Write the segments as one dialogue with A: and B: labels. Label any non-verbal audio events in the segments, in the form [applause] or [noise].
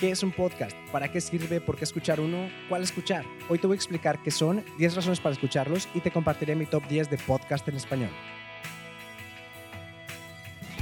A: ¿Qué es un podcast? ¿Para qué sirve? ¿Por qué escuchar uno? ¿Cuál escuchar? Hoy te voy a explicar qué son, 10 razones para escucharlos y te compartiré mi top 10 de podcast en español.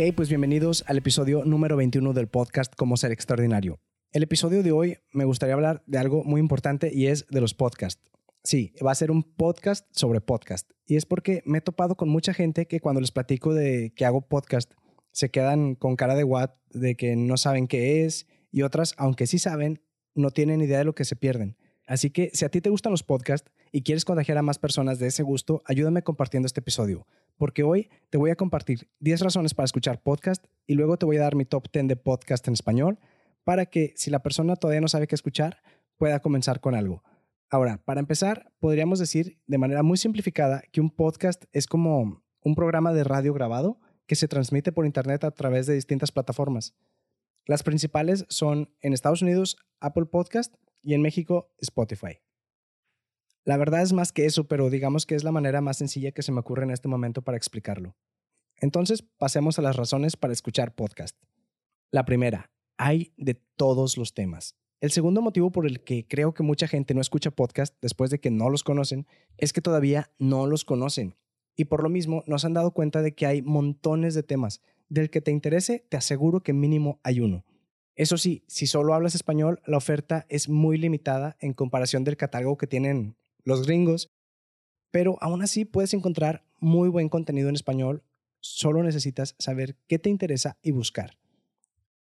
A: Hey, pues bienvenidos al episodio número 21 del podcast Cómo ser extraordinario. El episodio de hoy me gustaría hablar de algo muy importante y es de los podcasts. Sí, va a ser un podcast sobre podcast. Y es porque me he topado con mucha gente que cuando les platico de que hago podcast, se quedan con cara de what, de que no saben qué es, y otras, aunque sí saben, no tienen idea de lo que se pierden. Así que si a ti te gustan los podcasts y quieres contagiar a más personas de ese gusto, ayúdame compartiendo este episodio, porque hoy te voy a compartir 10 razones para escuchar podcast y luego te voy a dar mi top 10 de podcast en español para que si la persona todavía no sabe qué escuchar, pueda comenzar con algo. Ahora, para empezar, podríamos decir de manera muy simplificada que un podcast es como un programa de radio grabado que se transmite por Internet a través de distintas plataformas. Las principales son en Estados Unidos Apple Podcast y en México Spotify. La verdad es más que eso, pero digamos que es la manera más sencilla que se me ocurre en este momento para explicarlo. Entonces, pasemos a las razones para escuchar podcast. La primera, hay de todos los temas. El segundo motivo por el que creo que mucha gente no escucha podcast después de que no los conocen es que todavía no los conocen. Y por lo mismo nos han dado cuenta de que hay montones de temas. Del que te interese, te aseguro que mínimo hay uno. Eso sí, si solo hablas español, la oferta es muy limitada en comparación del catálogo que tienen los gringos, pero aún así puedes encontrar muy buen contenido en español, solo necesitas saber qué te interesa y buscar.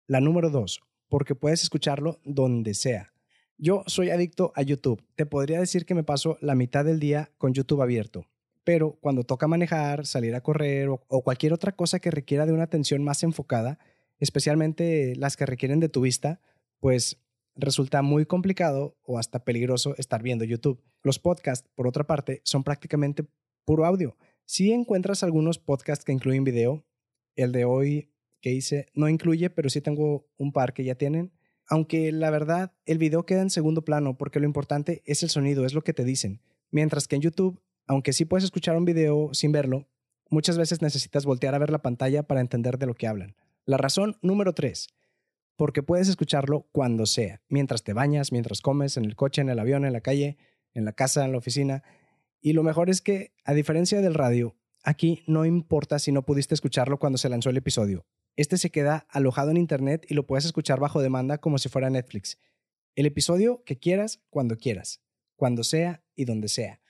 A: La número dos, porque puedes escucharlo donde sea. Yo soy adicto a YouTube. Te podría decir que me paso la mitad del día con YouTube abierto, pero cuando toca manejar, salir a correr o, cualquier otra cosa que requiera de una atención más enfocada, especialmente las que requieren de tu vista, pues resulta muy complicado o hasta peligroso estar viendo YouTube. Los podcasts, por otra parte, son prácticamente puro audio. Si encuentras algunos podcasts que incluyen video, el de hoy que hice no incluye, pero sí tengo un par que ya tienen. Aunque la verdad, el video queda en segundo plano porque lo importante es el sonido, es lo que te dicen. Mientras que en YouTube, aunque sí puedes escuchar un video sin verlo, muchas veces necesitas voltear a ver la pantalla para entender de lo que hablan. La razón número tres, porque puedes escucharlo cuando sea, mientras te bañas, mientras comes, en el coche, en el avión, en la calle, en la casa, en la oficina. Y lo mejor es que, a diferencia del radio, aquí no importa si no pudiste escucharlo cuando se lanzó el episodio. Este se queda alojado en Internet y lo puedes escuchar bajo demanda como si fuera Netflix. El episodio que quieras, cuando quieras, cuando sea y donde sea.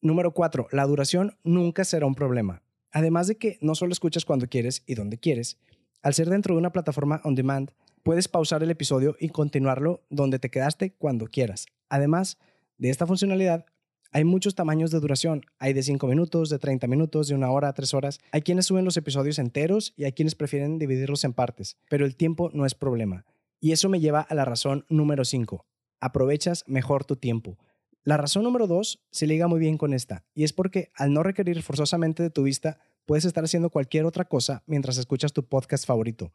A: Número 4. La duración nunca será un problema. Además de que no solo escuchas cuando quieres y donde quieres, al ser dentro de una plataforma on demand, puedes pausar el episodio y continuarlo donde te quedaste cuando quieras. Además de esta funcionalidad, hay muchos tamaños de duración. Hay de 5 minutos, de 30 minutos, de una hora a 3 horas. Hay quienes suben los episodios enteros y hay quienes prefieren dividirlos en partes, pero el tiempo no es problema. Y eso me lleva a la razón número 5. Aprovechas mejor tu tiempo. La razón número 2 se liga muy bien con esta, y es porque al no requerir forzosamente de tu vista, puedes estar haciendo cualquier otra cosa mientras escuchas tu podcast favorito.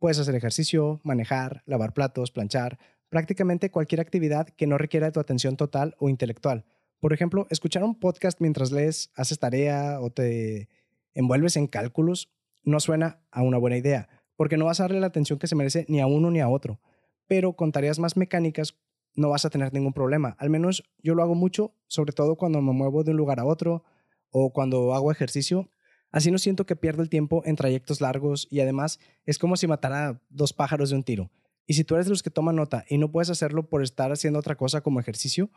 A: Puedes hacer ejercicio, manejar, lavar platos, planchar, prácticamente cualquier actividad que no requiera tu atención total o intelectual. Por ejemplo, escuchar un podcast mientras lees, haces tarea o te envuelves en cálculos no suena a una buena idea, porque no vas a darle la atención que se merece ni a uno ni a otro. Pero con tareas más mecánicas no vas a tener ningún problema. Al menos yo lo hago mucho, sobre todo cuando me muevo de un lugar a otro o cuando hago ejercicio Así no siento que pierdo el tiempo en trayectos largos y además es como si matara dos pájaros de un tiro. Y si tú eres de los que toman nota y no puedes hacerlo por estar haciendo otra cosa como ejercicio,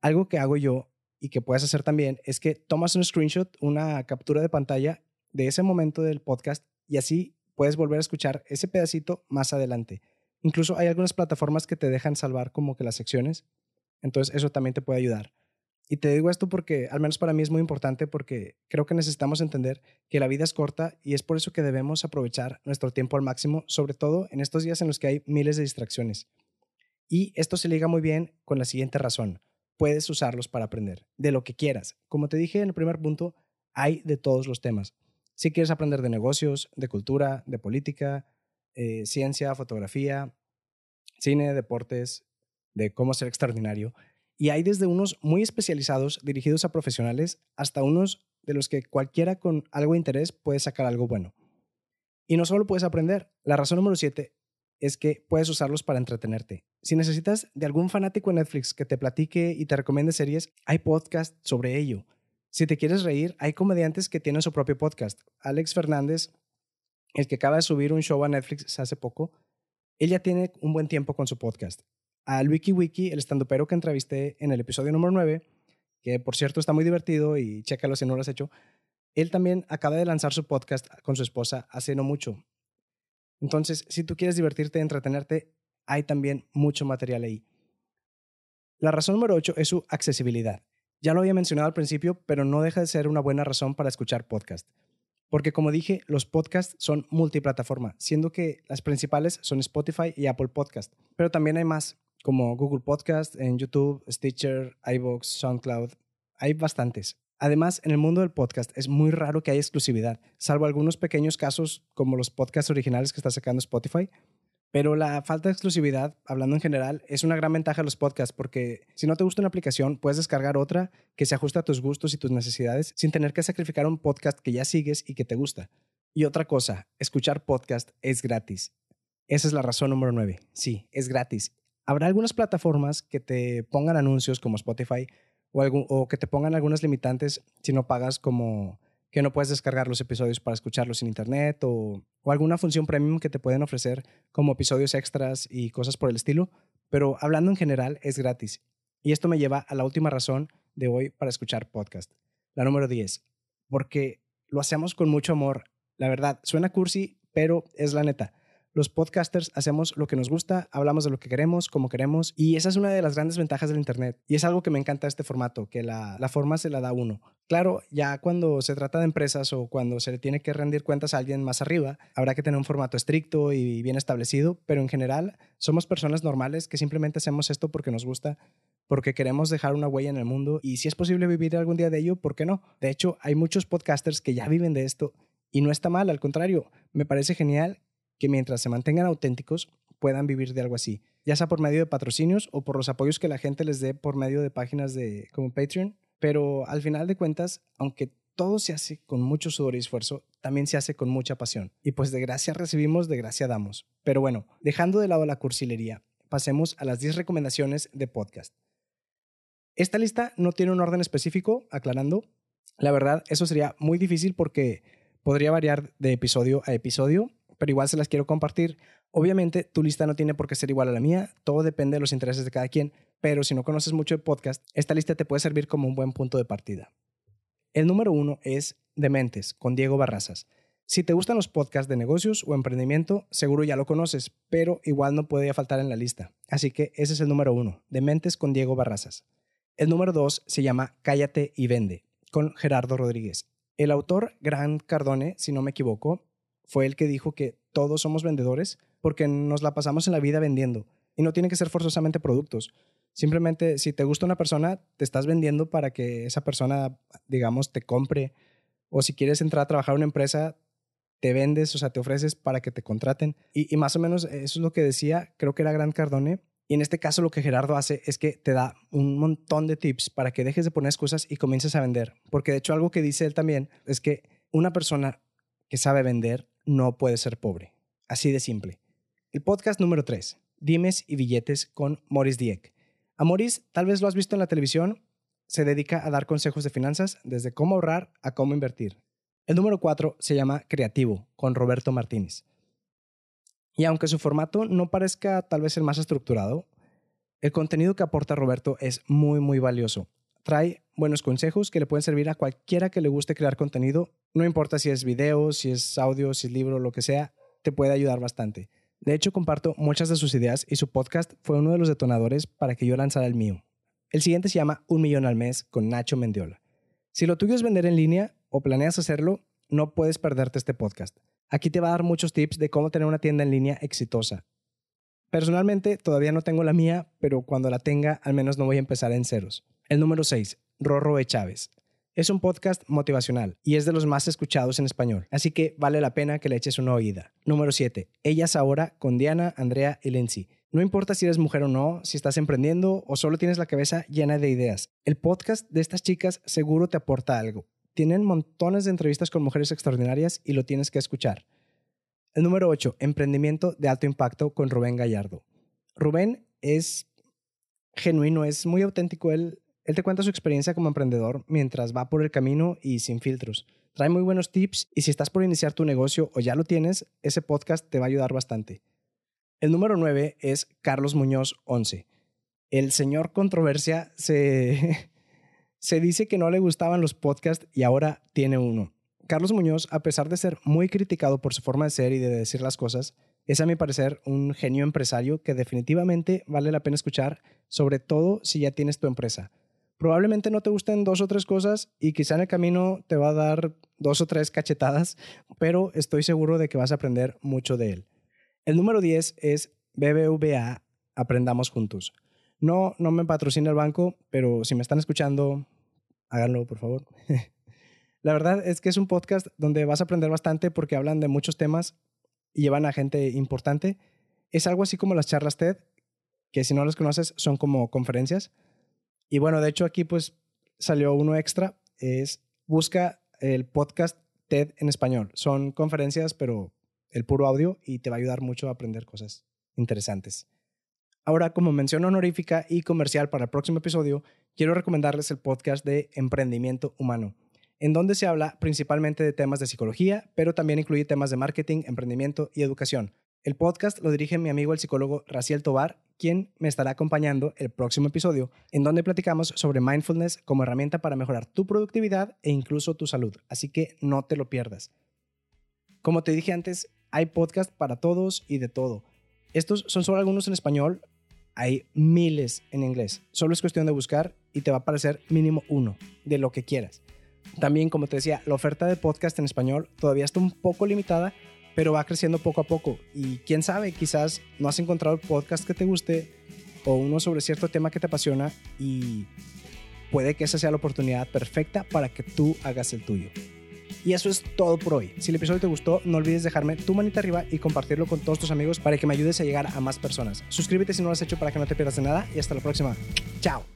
A: algo que hago yo y que puedes hacer también es que tomas un screenshot, una captura de pantalla de ese momento del podcast y así puedes volver a escuchar ese pedacito más adelante. Incluso hay algunas plataformas que te dejan salvar como que las secciones, entonces eso también te puede ayudar. Y te digo esto porque, al menos para mí es muy importante porque creo que necesitamos entender que la vida es corta y es por eso que debemos aprovechar nuestro tiempo al máximo, sobre todo en estos días en los que hay miles de distracciones. Y esto se liga muy bien con la siguiente razón. Puedes usarlos para aprender de lo que quieras. Como te dije en el primer punto, hay de todos los temas. Si quieres aprender de negocios, de cultura, de política, eh, ciencia, fotografía, cine, deportes, de cómo ser extraordinario. Y hay desde unos muy especializados dirigidos a profesionales hasta unos de los que cualquiera con algo de interés puede sacar algo bueno. Y no solo puedes aprender, la razón número siete es que puedes usarlos para entretenerte. Si necesitas de algún fanático de Netflix que te platique y te recomiende series, hay podcasts sobre ello. Si te quieres reír, hay comediantes que tienen su propio podcast. Alex Fernández, el que acaba de subir un show a Netflix hace poco, él ya tiene un buen tiempo con su podcast. Al Wiki Wiki, el estandopero que entrevisté en el episodio número 9, que por cierto está muy divertido y chécalo si no lo has hecho, él también acaba de lanzar su podcast con su esposa hace no mucho. Entonces, si tú quieres divertirte y entretenerte, hay también mucho material ahí. La razón número 8 es su accesibilidad. Ya lo había mencionado al principio, pero no deja de ser una buena razón para escuchar podcast. Porque como dije, los podcasts son multiplataforma, siendo que las principales son Spotify y Apple Podcast. Pero también hay más, como Google Podcast, en YouTube, Stitcher, iVoox, SoundCloud. Hay bastantes. Además, en el mundo del podcast es muy raro que haya exclusividad, salvo algunos pequeños casos como los podcasts originales que está sacando Spotify. Pero la falta de exclusividad, hablando en general, es una gran ventaja de los podcasts porque si no te gusta una aplicación, puedes descargar otra que se ajuste a tus gustos y tus necesidades sin tener que sacrificar un podcast que ya sigues y que te gusta. Y otra cosa, escuchar podcast es gratis. Esa es la razón número 9. Sí, es gratis. Habrá algunas plataformas que te pongan anuncios como Spotify, o, que te pongan algunas limitantes si no pagas como que no puedes descargar los episodios para escucharlos en internet o, o, alguna función premium que te pueden ofrecer como episodios extras y cosas por el estilo, pero hablando en general es gratis. Y esto me lleva a la última razón de hoy para escuchar podcast. La número 10, porque lo hacemos con mucho amor. La verdad, suena cursi, pero es la neta. Los podcasters hacemos lo que nos gusta, hablamos de lo que queremos, como queremos, y esa es una de las grandes ventajas del Internet. Y es algo que me encanta este formato, que la, forma se la da uno. Claro, ya cuando se trata de empresas o cuando se le tiene que rendir cuentas a alguien más arriba, habrá que tener un formato estricto y bien establecido, pero en general somos personas normales que simplemente hacemos esto porque nos gusta, porque queremos dejar una huella en el mundo y si es posible vivir algún día de ello, ¿por qué no? De hecho, hay muchos podcasters que ya viven de esto y no está mal, al contrario, me parece genial que mientras se mantengan auténticos puedan vivir de algo así, ya sea por medio de patrocinios o por los apoyos que la gente les dé por medio de páginas de como Patreon, pero al final de cuentas, aunque todo se hace con mucho sudor y esfuerzo, también se hace con mucha pasión. Y pues de gracia recibimos, de gracia damos. Pero bueno, dejando de lado la cursilería, pasemos a las 10 recomendaciones de podcast. Esta lista no tiene un orden específico, aclarando. La verdad, eso sería muy difícil porque podría variar de episodio a episodio pero igual se las quiero compartir. Obviamente, tu lista no tiene por qué ser igual a la mía, todo depende de los intereses de cada quien, pero si no conoces mucho de podcast, esta lista te puede servir como un buen punto de partida. El número uno es Dementes, con Diego Barrazas. Si te gustan los podcasts de negocios o emprendimiento, seguro ya lo conoces, pero igual no puede faltar en la lista. Así que ese es el número uno, Dementes con Diego Barrazas. El número dos se llama Cállate y Vende, con Gerardo Rodríguez. El autor, Gran Cardone, si no me equivoco, fue el que dijo que todos somos vendedores porque nos la pasamos en la vida vendiendo. Y no tiene que ser forzosamente productos. Simplemente, si te gusta una persona, te estás vendiendo para que esa persona, digamos, te compre. O si quieres entrar a trabajar en una empresa, te vendes, o sea, te ofreces para que te contraten. Y, más o menos eso es lo que decía, creo que era Gran Cardone. Y en este caso lo que Gerardo hace es que te da un montón de tips para que dejes de poner excusas y comiences a vender. Porque de hecho algo que dice él también es que una persona que sabe vender no puede ser pobre. Así de simple. El podcast número 3, Dimes y Billetes con Maurice Dieck. A Maurice, tal vez lo has visto en la televisión, se dedica a dar consejos de finanzas desde cómo ahorrar a cómo invertir. El número 4 se llama Creativo con Roberto Martínez. Y aunque su formato no parezca tal vez el más estructurado, el contenido que aporta Roberto es muy muy valioso. Trae buenos consejos que le pueden servir a cualquiera que le guste crear contenido no importa si es video, si es audio, si es libro, lo que sea, te puede ayudar bastante. De hecho, comparto muchas de sus ideas y su podcast fue uno de los detonadores para que yo lanzara el mío. El siguiente se llama Un Millón al Mes con Nacho Mendiola. Si lo tuyo es vender en línea o planeas hacerlo, no puedes perderte este podcast. Aquí te va a dar muchos tips de cómo tener una tienda en línea exitosa. Personalmente todavía no tengo la mía, pero cuando la tenga al menos no voy a empezar en ceros. El número 6, Rorro E. Chávez. Es un podcast motivacional y es de los más escuchados en español, así que vale la pena que le eches una oída. Número 7. Ellas ahora con Diana, Andrea y Lindsay. No importa si eres mujer o no, si estás emprendiendo o solo tienes la cabeza llena de ideas. El podcast de estas chicas seguro te aporta algo. Tienen montones de entrevistas con mujeres extraordinarias y lo tienes que escuchar. El número 8, Emprendimiento de alto impacto con Rubén Gallardo. Rubén es genuino, es muy auténtico. Él, él te cuenta su experiencia como emprendedor mientras va por el camino y sin filtros. Trae muy buenos tips y si estás por iniciar tu negocio o ya lo tienes, ese podcast te va a ayudar bastante. El número 9 es Carlos Muñoz 11. El señor controversia se, [laughs] se dice que no le gustaban los podcasts y ahora tiene uno. Carlos Muñoz, a pesar de ser muy criticado por su forma de ser y de decir las cosas, es a mi parecer un genio empresario que definitivamente vale la pena escuchar, sobre todo si ya tienes tu empresa. Probablemente no te gusten dos o tres cosas y quizá en el camino te va a dar dos o tres cachetadas, pero estoy seguro de que vas a aprender mucho de él. El número 10 es BBVA, Aprendamos Juntos. No, no me patrocina el banco, pero si me están escuchando, háganlo, por favor. [laughs] La verdad es que es un podcast donde vas a aprender bastante porque hablan de muchos temas y llevan a gente importante. Es algo así como las charlas TED, que si no las conoces son como conferencias. Y bueno, de hecho aquí pues salió uno extra, es busca el podcast TED en español. Son conferencias, pero el puro audio y te va a ayudar mucho a aprender cosas interesantes. Ahora, como mención honorífica y comercial para el próximo episodio, quiero recomendarles el podcast de Emprendimiento Humano en donde se habla principalmente de temas de psicología, pero también incluye temas de marketing, emprendimiento y educación. El podcast lo dirige mi amigo el psicólogo Raciel Tobar, quien me estará acompañando el próximo episodio, en donde platicamos sobre mindfulness como herramienta para mejorar tu productividad e incluso tu salud. Así que no te lo pierdas. Como te dije antes, hay podcast para todos y de todo. Estos son solo algunos en español, hay miles en inglés. Solo es cuestión de buscar y te va a aparecer mínimo uno de lo que quieras. También, como te decía, la oferta de podcast en español todavía está un poco limitada, pero va creciendo poco a poco. Y quién sabe, quizás no has encontrado el podcast que te guste o uno sobre cierto tema que te apasiona y puede que esa sea la oportunidad perfecta para que tú hagas el tuyo. Y eso es todo por hoy. Si el episodio te gustó, no olvides dejarme tu manita arriba y compartirlo con todos tus amigos para que me ayudes a llegar a más personas. Suscríbete si no lo has hecho para que no te pierdas de nada y hasta la próxima. Chao.